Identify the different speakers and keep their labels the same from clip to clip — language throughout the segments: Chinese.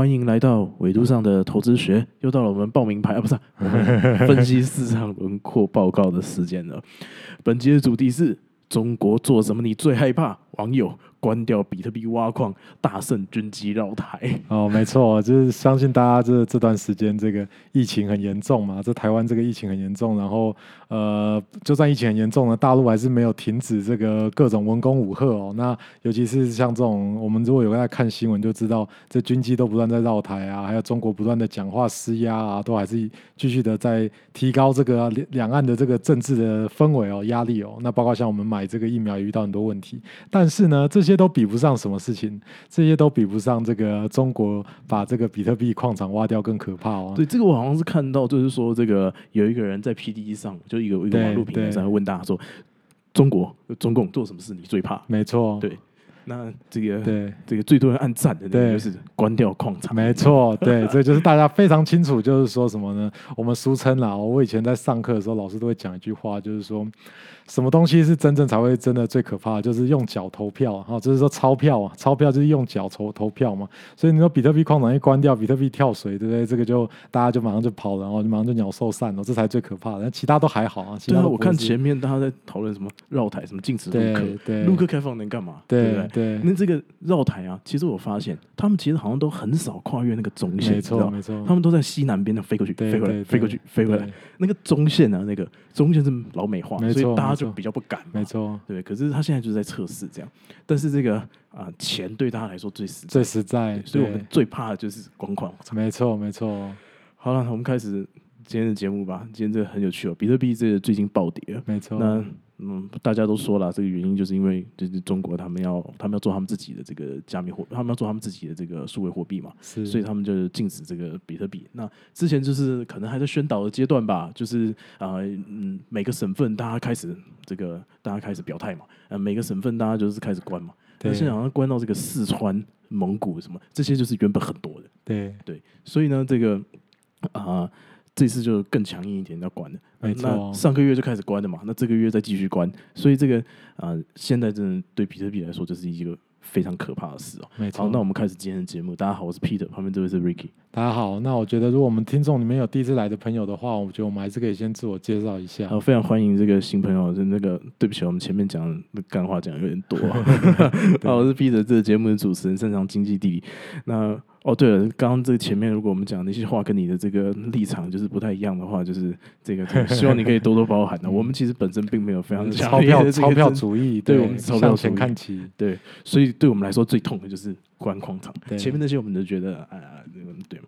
Speaker 1: 欢迎来到纬度上的投资学，又到了我们报名牌 啊，不是 分析市场轮廓报告的时间了。本集的主题是中国做什么你最害怕？网友。关掉比特币挖矿，大胜军机绕台。
Speaker 2: 哦，没错，就是相信大家这这段时间这个疫情很严重嘛，这台湾这个疫情很严重，然后呃，就算疫情很严重呢，大陆还是没有停止这个各种文攻武吓哦。那尤其是像这种，我们如果有在看新闻就知道，这军机都不断在绕台啊，还有中国不断的讲话施压啊，都还是继续的在提高这个两岸的这个政治的氛围哦，压力哦。那包括像我们买这个疫苗也遇到很多问题，但是呢，这些。都比不上什么事情，这些都比不上这个中国把这个比特币矿场挖掉更可怕哦。
Speaker 1: 对，这个我好像是看到，就是说这个有一个人在 P D E 上，就一个一个网络平台上问大家说，中国中共做什么事你最怕？
Speaker 2: 没错，
Speaker 1: 对。那这个
Speaker 2: 对
Speaker 1: 这个最多人按赞的，对，就是关掉矿场。
Speaker 2: 没错，对，这就是大家非常清楚，就是说什么呢？我们俗称啦，我以前在上课的时候，老师都会讲一句话，就是说。什么东西是真正才会真的最可怕？就是用脚投票哈，就是说钞票啊，钞票就是用脚投投票嘛。所以你说比特币矿场一关掉，比特币跳水，对不对？这个就大家就马上就跑了，然后就马上就鸟兽散了，这才最可怕的。其他都还好啊。
Speaker 1: 对啊，我看前面大家在讨论什么绕台，什么禁止陆客，陆客开放能干嘛？对不对？那这个绕台啊，其实我发现他们其实好像都很少跨越那个中线，
Speaker 2: 没错没错，
Speaker 1: 他们都在西南边的飞过去，飞回来，飞过去，飞回来。那个中线啊，那个中线是老美化，所以大家。就比较不敢，
Speaker 2: 没错，
Speaker 1: 对。可是他现在就是在测试这样，但是这个啊，钱对他来说最实
Speaker 2: 最实在，
Speaker 1: 所以我们最怕的就是光矿。
Speaker 2: 没错，没错。
Speaker 1: 好了，我们开始今天的节目吧。今天这个很有趣哦，比特币这个最近暴跌了，
Speaker 2: 没错。
Speaker 1: 那嗯，大家都说了，这个原因就是因为就是中国他们要他们要做他们自己的这个加密货，他们要做他们自己的这个数位货币嘛，所以他们就禁止这个比特币。那之前就是可能还在宣导的阶段吧，就是啊嗯，每个省份大家开始这个大家开始表态嘛，呃，每个省份大家就是开始关嘛，但现在好像关到这个四川、蒙古什么这些就是原本很多的，
Speaker 2: 对
Speaker 1: 对，所以呢，这个啊。这次就更强硬一点，要关了。
Speaker 2: 没错，
Speaker 1: 上个月就开始关的嘛，那这个月再继续关，所以这个啊，现在真的对比特币来说，这是一个非常可怕的事哦。
Speaker 2: 没错，
Speaker 1: 好，那我们开始今天的节目。大家好，我是 Peter，旁边这位是 Ricky。
Speaker 2: 大家好，那我觉得如果我们听众里面有第一次来的朋友的话，我觉得我们还是可以先自我介绍一下。
Speaker 1: 好，非常欢迎这个新朋友。就那个，对不起，我们前面讲的干话讲有点多。好，我是 Peter，这个节目的主持人，擅长经济地理。那哦，对了，刚刚这前面如果我们讲那些话跟你的这个立场就是不太一样的话，就是这个希望你可以多多包涵的。我们其实本身并没有非常
Speaker 2: 钞票钞票主义，
Speaker 1: 对我们
Speaker 2: 钞票钱看齐，
Speaker 1: 对，所以对我们来说最痛的就是关矿场。前面那些我们都觉得啊，对嘛。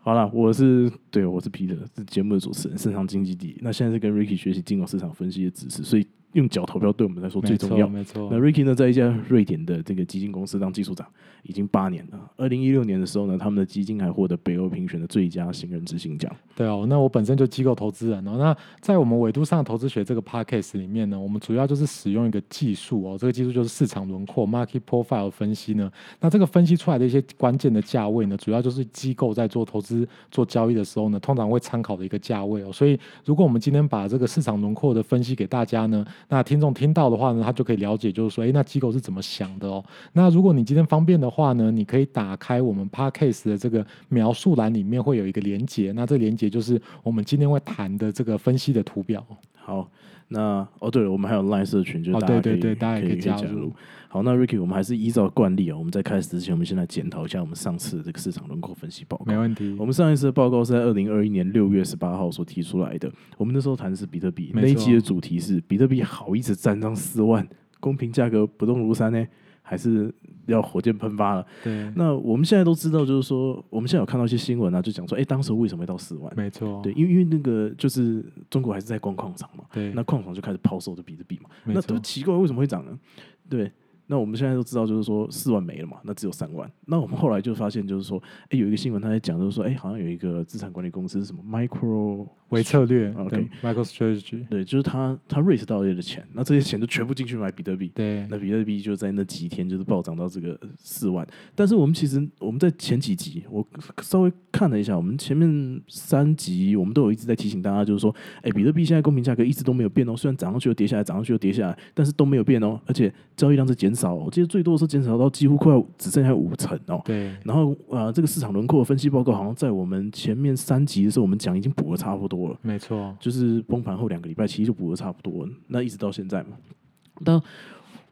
Speaker 1: 好了，我是对，我是 Peter，是节目的主持人，擅长经济地。那现在是跟 Ricky 学习金融市场分析的知识，所以。用脚投票对我们来说最重要。
Speaker 2: 没错，
Speaker 1: 那 Ricky 呢，在一家瑞典的这个基金公司当技术长，已经八年了。二零一六年的时候呢，他们的基金还获得北欧评选的最佳新人执行奖。
Speaker 2: 对哦，那我本身就机构投资人哦。那在我们纬度上投资学这个 podcast 里面呢，我们主要就是使用一个技术哦，这个技术就是市场轮廓 （market profile） 分析呢。那这个分析出来的一些关键的价位呢，主要就是机构在做投资、做交易的时候呢，通常会参考的一个价位哦。所以，如果我们今天把这个市场轮廓的分析给大家呢，那听众听到的话呢，他就可以了解，就是说，哎，那机构是怎么想的哦？那如果你今天方便的话呢，你可以打开我们 Parkcase 的这个描述栏，里面会有一个连接，那这连接就是我们今天会谈的这个分析的图表。
Speaker 1: 好。那哦，对了，我们还有 Line 社群，就是大家可以
Speaker 2: 大家可以加
Speaker 1: 入。好，那 Ricky，我们还是依照惯例啊，我们在开始之前，我们先来检讨一下我们上次的这个市场轮廓分析报告。
Speaker 2: 没问题。
Speaker 1: 我们上一次的报告是在二零二一年六月十八号所提出来的。我们那时候谈的是比特币，那一期的主题是比特币好一直站上四万，公平价格不动如山呢，还是？要火箭喷发了，
Speaker 2: 对。
Speaker 1: 那我们现在都知道，就是说，我们现在有看到一些新闻啊，就讲说，哎，当时为什么会到四万？
Speaker 2: 没错，
Speaker 1: 对，因为因为那个就是中国还是在逛矿场嘛，
Speaker 2: 对。
Speaker 1: 那矿场就开始抛售的比特币嘛，那都奇怪，为什么会涨呢？对。那我们现在都知道，就是说四万没了嘛，那只有三万。那我们后来就发现，就是说，哎，有一个新闻他在讲，就是说，哎，好像有一个资产管理公司是什么 Micro
Speaker 2: 微策略
Speaker 1: ，OK，Micro
Speaker 2: Strategy，
Speaker 1: 对，就是他他 raise 到的钱，那这些钱就全部进去买比特币，
Speaker 2: 对，
Speaker 1: 那比特币就在那几天就是暴涨到这个四万。但是我们其实我们在前几集我稍微看了一下，我们前面三集我们都有一直在提醒大家，就是说，哎，比特币现在公平价格一直都没有变哦，虽然涨上去又跌下来，涨上去又跌下来，但是都没有变哦，而且交易量是减。减少，我记得最多的时候减少到几乎快要只剩下五成哦。
Speaker 2: 对，
Speaker 1: 然后呃，这个市场轮廓的分析报告好像在我们前面三集的时候，我们讲已经补的差不多了，
Speaker 2: 没错，
Speaker 1: 就是崩盘后两个礼拜其实就补的差不多了，那一直到现在嘛。但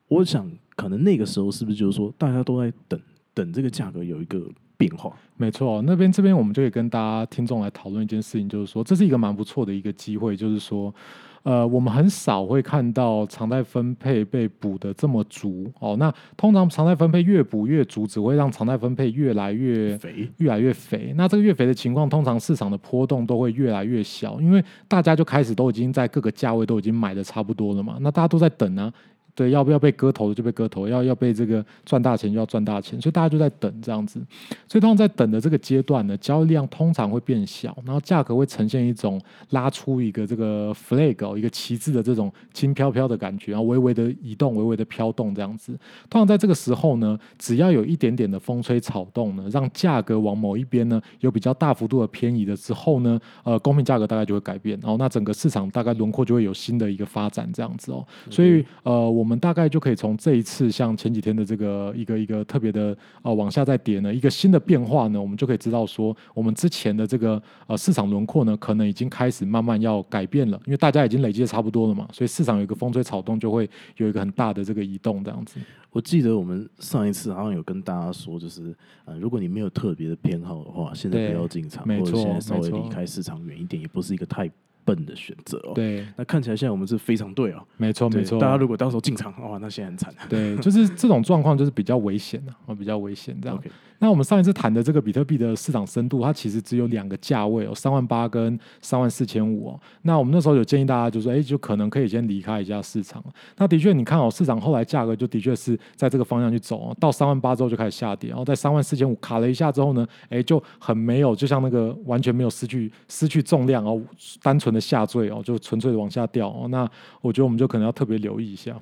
Speaker 1: 我想，可能那个时候是不是就是说大家都在等等这个价格有一个变化？
Speaker 2: 没错，那边这边我们就可以跟大家听众来讨论一件事情，就是说这是一个蛮不错的一个机会，就是说，呃，我们很少会看到常态分配被补的这么足哦。那通常常态分配越补越足，只会让常态分配越来越
Speaker 1: 肥，
Speaker 2: 越来越肥。那这个越肥的情况，通常市场的波动都会越来越小，因为大家就开始都已经在各个价位都已经买的差不多了嘛。那大家都在等呢。对，要不要被割头的就被割头，要要被这个赚大钱就要赚大钱，所以大家就在等这样子。所以通常在等的这个阶段呢，交易量通常会变小，然后价格会呈现一种拉出一个这个 flag 一个旗帜的这种轻飘飘的感觉，然后微微的移动，微微的飘动这样子。通常在这个时候呢，只要有一点点的风吹草动呢，让价格往某一边呢有比较大幅度的偏移的之后呢，呃，公平价格大概就会改变，然后那整个市场大概轮廓就会有新的一个发展这样子哦。所以呃。我们大概就可以从这一次像前几天的这个一个一个特别的呃往下再跌呢，一个新的变化呢，我们就可以知道说，我们之前的这个呃市场轮廓呢，可能已经开始慢慢要改变了，因为大家已经累积的差不多了嘛，所以市场有一个风吹草动，就会有一个很大的这个移动这样子。
Speaker 1: 我记得我们上一次好像有跟大家说，就是呃，如果你没有特别的偏好的话，现在不要进场，或者现在稍微离开市场远一点，也不是一个太。笨的选择哦，
Speaker 2: 对，
Speaker 1: 那看起来现在我们是非常对哦，
Speaker 2: 没错没错。
Speaker 1: 大家如果到时候进场，哇，那现在很惨。
Speaker 2: 对，就是这种状况就是比较危险的，哦，比较危险这样。那我们上一次谈的这个比特币的市场深度，它其实只有两个价位哦，三万八跟三万四千五哦。那我们那时候有建议大家，就说，哎，就可能可以先离开一下市场。那的确，你看哦，市场后来价格就的确是在这个方向去走哦，到三万八之后就开始下跌，然后在三万四千五卡了一下之后呢，哎，就很没有，就像那个完全没有失去失去重量哦，单纯的下坠哦，就纯粹的往下掉哦。那我觉得我们就可能要特别留意一下。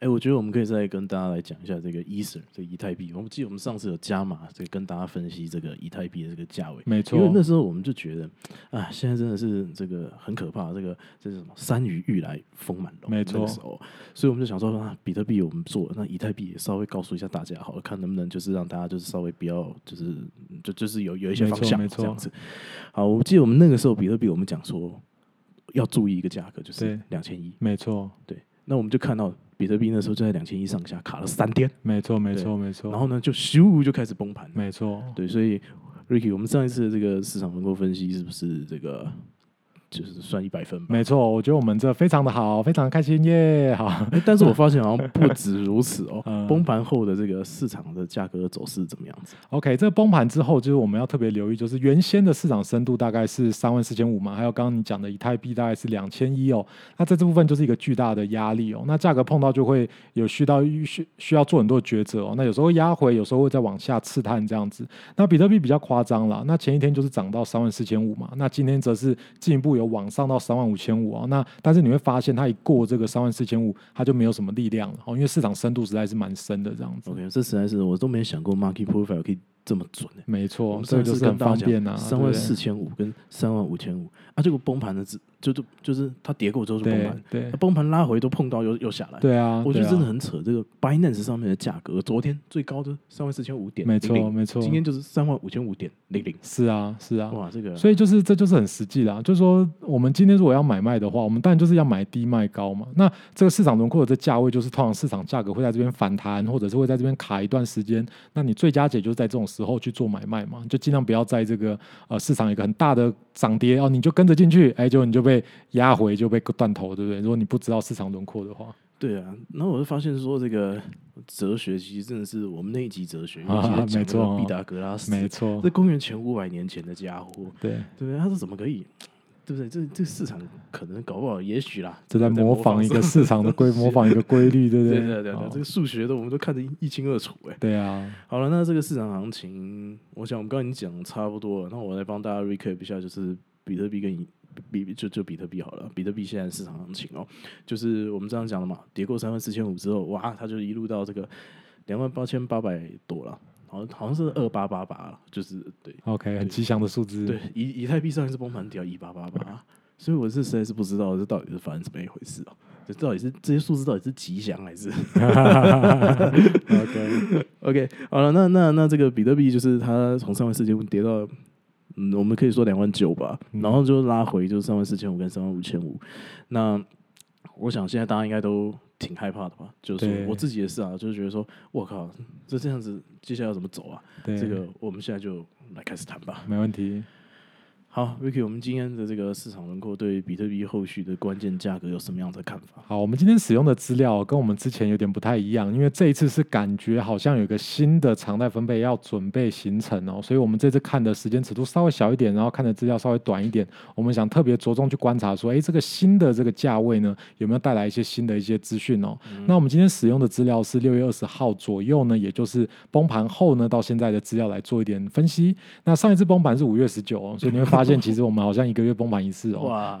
Speaker 1: 哎，我觉得我们可以再跟大家来讲一下这个 Ether 这个以太币。我们记得我们上次有加码，这个跟大家分析这个以太币的这个价位。
Speaker 2: 没错，
Speaker 1: 因为那时候我们就觉得，啊，现在真的是这个很可怕，这个这是什么？山雨欲来风满楼。
Speaker 2: 没错，
Speaker 1: 所以我们就想说，啊，比特币我们做，那以太币也稍微告诉一下大家，好了，看能不能就是让大家就是稍微不要，就是就就是有有一些方向这样子。好，我记得我们那个时候比特币，我们讲说要注意一个价格，就是两千一。
Speaker 2: 没错，
Speaker 1: 对。那我们就看到。比特币那时候就在两千一上下卡了三天，
Speaker 2: 没错没错没错，
Speaker 1: 然后呢就咻就开始崩盘，
Speaker 2: 没错，
Speaker 1: 对，所以 Ricky，我们上一次的这个市场能够分析是不是这个？就是算一百分吧。
Speaker 2: 没错，我觉得我们这非常的好，非常开心耶！好，
Speaker 1: 但是我发现好像不 止如此哦。崩盘后的这个市场的价格走势怎么样子
Speaker 2: ？OK，这崩盘之后，就是我们要特别留意，就是原先的市场深度大概是三万四千五嘛，还有刚刚你讲的以太币大概是两千一哦。那在这部分就是一个巨大的压力哦。那价格碰到就会有需到需需要做很多抉择哦。那有时候压回，有时候会再往下刺探这样子。那比特币比较夸张了，那前一天就是涨到三万四千五嘛，那今天则是进一步。有往上到三万五千五啊，那但是你会发现它一过这个三万四千五，它就没有什么力量了哦，因为市场深度实在是蛮深的这样子。
Speaker 1: OK，这实在是我都没想过 market profile 可以。这么准
Speaker 2: 没错，这就是很方便啊。
Speaker 1: 三万四千五跟三万五千五啊，这个崩盘的只就就就是它跌过之后就崩盘，
Speaker 2: 对，
Speaker 1: 崩盘拉回都碰到又又下来，
Speaker 2: 对啊，
Speaker 1: 我觉得真的很扯。这个 Binance 上面的价格，昨天最高的三万四千五点，
Speaker 2: 没错没错，
Speaker 1: 今天就是三万五千五点零零，
Speaker 2: 是啊是啊，
Speaker 1: 哇，这个，
Speaker 2: 所以就是这就是很实际啦，就是说我们今天如果要买卖的话，我们当然就是要买低卖高嘛。那这个市场轮廓的这价位，就是通常市场价格会在这边反弹，或者是会在这边卡一段时间。那你最佳解就是在这种时候去做买卖。嘛，就尽量不要在这个呃市场一个很大的涨跌哦，你就跟着进去，哎，就你就被压回，就被断头，对不对？如果你不知道市场轮廓的话，
Speaker 1: 对啊。然后我就发现说，这个哲学其实真的是我们那一集哲学，
Speaker 2: 没错，
Speaker 1: 毕达哥拉斯，
Speaker 2: 没错，
Speaker 1: 这公元前五百年前的家伙，
Speaker 2: 对
Speaker 1: 对？他是怎么可以？对不对？这这市场可能搞不好，也许啦，
Speaker 2: 这在模仿一个市场的规，模仿一个规律，对不
Speaker 1: 对？对对对，这个数学的我们都看得一清二楚，哎。
Speaker 2: 对啊。
Speaker 1: 好了，那这个市场行情，我想我们刚刚已经讲差不多了，那我来帮大家 recap 一下，就是比特币跟比就就比特币好了，比特币现在市场行情哦，就是我们这样讲的嘛，跌过三万四千五之后，哇，它就一路到这个两万八千八百多了。好像好像是二八八八，就是对
Speaker 2: ，OK，很吉祥的数字。
Speaker 1: 对，以以太币上一次崩盘掉一八八八，所以我是实在是不知道这到底是发生怎么一回事哦。这到底是这些数字到底是吉祥还是 OK，OK？好了，那那那这个比特币就是它从三万四千五跌到，嗯，我们可以说两万九吧，
Speaker 2: 嗯
Speaker 1: 然后就拉回就是三万四千五跟三万五千五。那我想现在大家应该都挺害怕的吧？就是我自己也是啊，就是觉得说，我靠，这这样子接下来要怎么走啊？
Speaker 2: 对，
Speaker 1: 这个我们现在就来开始谈吧。
Speaker 2: 没问题。
Speaker 1: 好，Vicky，我们今天的这个市场轮廓对比特币后续的关键价格有什么样的看法？
Speaker 2: 好，我们今天使用的资料跟我们之前有点不太一样，因为这一次是感觉好像有一个新的常态分配要准备形成哦，所以我们这次看的时间尺度稍微小一点，然后看的资料稍微短一点。我们想特别着重去观察说，诶，这个新的这个价位呢，有没有带来一些新的一些资讯哦？那我们今天使用的资料是六月二十号左右呢，也就是崩盘后呢到现在的资料来做一点分析。那上一次崩盘是五月十九哦，所以你会发现其实我们好像一个月崩盘一次哦。
Speaker 1: 哇！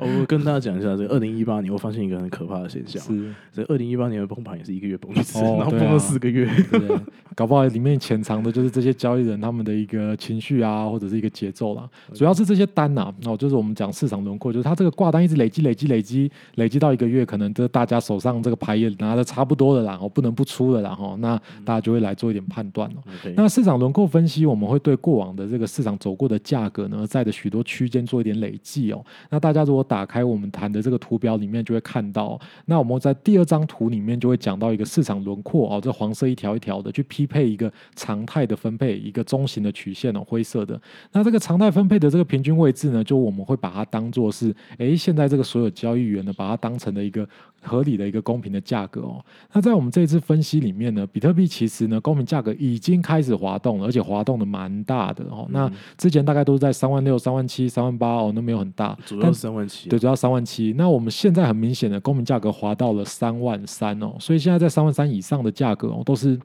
Speaker 1: 我跟大家讲一下，这个二零一八年我发现一个很可怕的现象，
Speaker 2: 是，
Speaker 1: 这二零一八年的崩盘也是一个月崩一次，然后崩了四个月。
Speaker 2: 对？搞不好里面潜藏的就是这些交易人他们的一个情绪啊，或者是一个节奏啦。主要是这些单呐、哦，就是我们讲市场轮廓，就是它这个挂单一直累积、累积、累积、累积到一个月，可能这大家手上这个牌也拿的差不多了啦，然后不能不出了啦，然后那大家就会来做一点判断哦。
Speaker 1: OK，
Speaker 2: 那市场轮廓分析，我们会对过往的这个市场走过的价格呢，在的许多区间做一点累计哦。那大家如果打开我们谈的这个图表里面，就会看到哦、那我们在第二张图里面就会讲到一个市场轮廓哦，这黄色一条一条的去匹配一个常态的分配，一个中型的曲线哦，灰色的。那这个常态分配的这个平均位置呢，就我们会把它当做是，诶，现在这个所有交易员呢，把它当成了一个合理的一个公平的价格哦。那在我们这一次分析里面呢，比特币其实呢，公平价格已经开始滑动了，而且滑动的蛮大的哦。那之前大概都是在三万六、三万七、三万八哦，那没有很大，
Speaker 1: 主要三万七啊，
Speaker 2: 对，主要三万七。那我们现在很明显的公民价格滑到了三万三哦，所以现在在三万三以上的价格哦，都是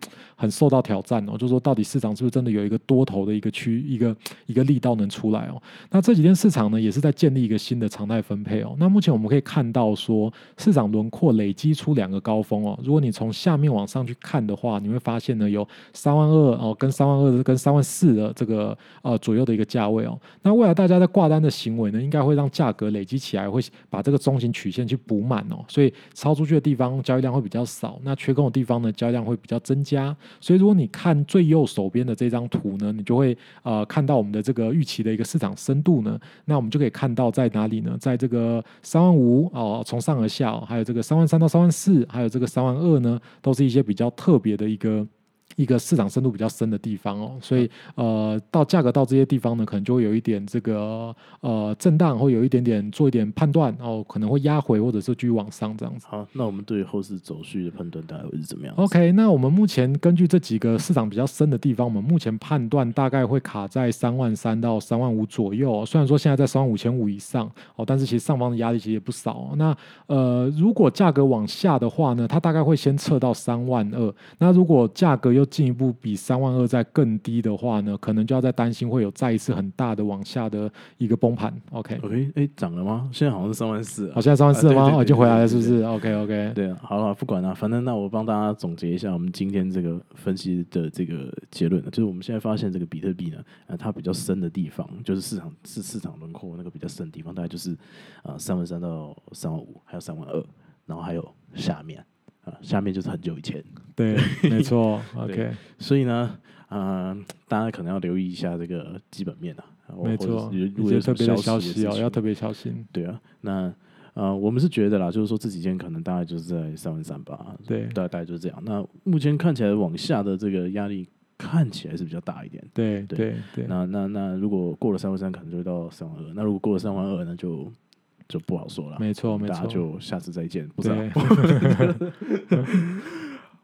Speaker 2: 很受到挑战哦。就是说，到底市场是不是真的有一个多头的一个区一个一个力道能出来哦？那这几天市场呢，也是在建立一个新的常态分配哦。那目前我们可以看到说，市场轮廓累积出两个高峰哦。如果你从下面往上去看的话，你会发现呢，有三万二哦，跟三万二跟三万四的这个呃左右的一个价位哦。那未来大家在挂单的行为呢，应该会让价格累积起来，会把这个中型曲线去补满哦。所以超出去的地方交易量会比较少，那缺空的地方呢，交易量会比较增加。所以如果你看最右手边的这张图呢，你就会呃看到我们的这个预期的一个市场深度呢，那我们就可以看到在哪里呢？在这个三万五哦，从上而下、哦，还有这个三万三到三万四，还有这个三万二呢，都是一些比较特别的一个。一个市场深度比较深的地方哦，所以呃，到价格到这些地方呢，可能就会有一点这个呃震荡，会有一点点做一点判断哦，可能会压回或者是继续往上这样子。
Speaker 1: 好，那我们对于后市走势的判断大概会是怎么样
Speaker 2: OK，那我们目前根据这几个市场比较深的地方，我们目前判断大概会卡在三万三到三万五左右哦、虽然说现在在三万五千五以上哦，但是其实上方的压力其实也不少哦、那呃，如果价格往下的话呢，它大概会先测到三万二。那如果价格又进一步比三万二再更低的话呢，可能就要再担心会有再一次很大的往下的一个崩盘。
Speaker 1: OK，OK，哎，涨了吗？现在好像是三万四
Speaker 2: 好，现在三万四了吗？
Speaker 1: 啊对对对
Speaker 2: 哦，已经回来了，是不是？OK OK，
Speaker 1: 对啊，好了，不管了，反正那我帮大家总结一下我们今天这个分析的这个结论，就是我们现在发现这个比特币呢，呃，它比较深的地方，就是市场是市场轮廓那个比较深的地方，大概就是啊三万三到三万五，还有三万二，然后还有下面啊，下面就是很久以前，
Speaker 2: 对，没错。OK，
Speaker 1: 所以呢，呃，大家可能要留意一下这个基本面啊，
Speaker 2: 没错，一些特别的消
Speaker 1: 息
Speaker 2: 要特
Speaker 1: 别
Speaker 2: 别小心。
Speaker 1: 对啊，那呃，我们是觉得啦，就是说这几天可能大概就是在三万三吧，
Speaker 2: 对
Speaker 1: 大大概就是这样。那目前看起来往下的这个压力看起来是比较大一点。对
Speaker 2: 对对对，
Speaker 1: 那那那如果过了三万三，可能就会到三万二。那如果过了三万二，那就就不好说了。
Speaker 2: 没错没
Speaker 1: 大家
Speaker 2: 错。
Speaker 1: 就下次再见，不知道。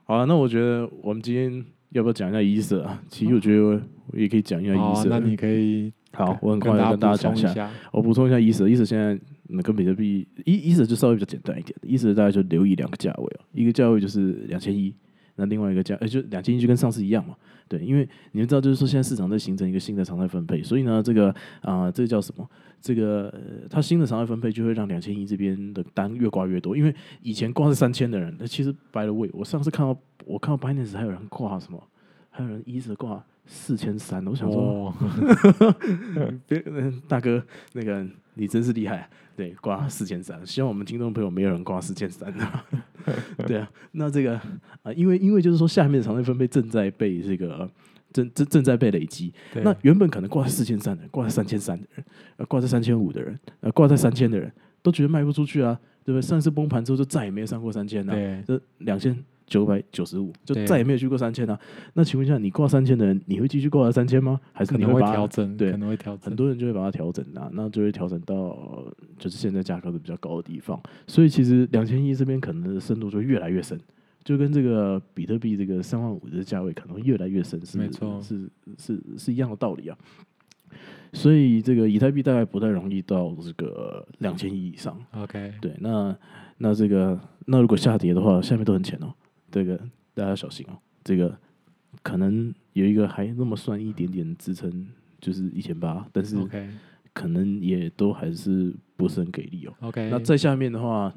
Speaker 1: 好了，那我觉得我们今天要不要讲一下伊瑟啊？其实我觉得我也可以讲一下伊
Speaker 2: 好，
Speaker 1: 瑟。
Speaker 2: 那你可以
Speaker 1: 好，我很快
Speaker 2: 跟
Speaker 1: 大家
Speaker 2: 补
Speaker 1: 讲一下。我补充一下伊瑟，伊瑟现在嗯跟比特币伊伊瑟就稍微比较简单一点，伊瑟大概就留意两个价位哦，一个价位就是两千一，那另外一个价，呃，就两千一就跟上次一样嘛，对，因为你们知道就是说现在市场在形成一个新的常态分配，所以呢，这个啊、这个叫什么？这个、呃、它新的常态分配就会让两千一这边的单越挂越多，因为以前挂是三千的人，那其实 by the way，我上次看到我看到 Binance 还有人挂什么，还有人一直挂四千三，我想说。
Speaker 2: 哦，
Speaker 1: 别，嗯大哥，那个你真是厉害，对，挂四千三。希望我们听众朋友没有人挂四千三的。对啊，那这个啊，因为因为就是说，下面的场内分配正在被这个正正正在被累积。那原本可能挂在四千三的人，挂在三千三的人，呃，挂在三千五的人，呃，挂在三千的人，都觉得卖不出去啊，对不对？上次崩盘之后就再也没有上过三千了，
Speaker 2: 对
Speaker 1: 这两千九百九十五就再也没有去过三千啊。那请问一下，你挂三千的人，你会继续挂到三千吗？还是你会
Speaker 2: 调整，
Speaker 1: 对
Speaker 2: 可能会调整
Speaker 1: 很。多人就会把它调整啊，那就会调整到呃就是现在价格的比较高的地方，所以其实两千一这边可能的深度就越来越深，就跟这个比特币这个三万五的价位可能会越来越深，是
Speaker 2: 没错
Speaker 1: 是是是一样的道理啊。所以这个以太币大概不太容易到这个两千亿以上
Speaker 2: ，OK，
Speaker 1: 对，那那这个那如果下跌的话，下面都很浅哦，这个大家要小心哦。这个可能有一个还那么算一点点支撑，就是一千八，但是可能也都还是不是很给力哦。
Speaker 2: OK，
Speaker 1: 那在下面的话，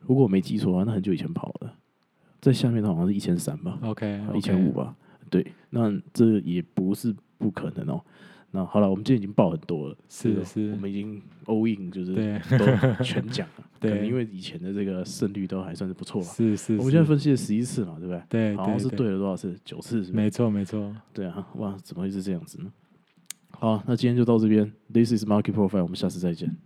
Speaker 1: 如果我没记错的话，那很久以前跑的，在下面的好像是一千三吧
Speaker 2: ，OK
Speaker 1: 一千五吧。对，那这也不是不可能哦。那好了，我们今天已经报很多了，
Speaker 2: 是是
Speaker 1: 我们已经 all in，就是都全讲了。
Speaker 2: 对
Speaker 1: 可能因为以前的这个胜率都还算是不错吧。
Speaker 2: 是是，
Speaker 1: 我们现在分析了十一次嘛，对不对？
Speaker 2: 对
Speaker 1: 好像是
Speaker 2: 对
Speaker 1: 对了多少次？九次？
Speaker 2: 没错没错，
Speaker 1: 对啊，哇，怎么会是这样子呢？好，那今天就到这边。This is Market Profile，我们下次再见。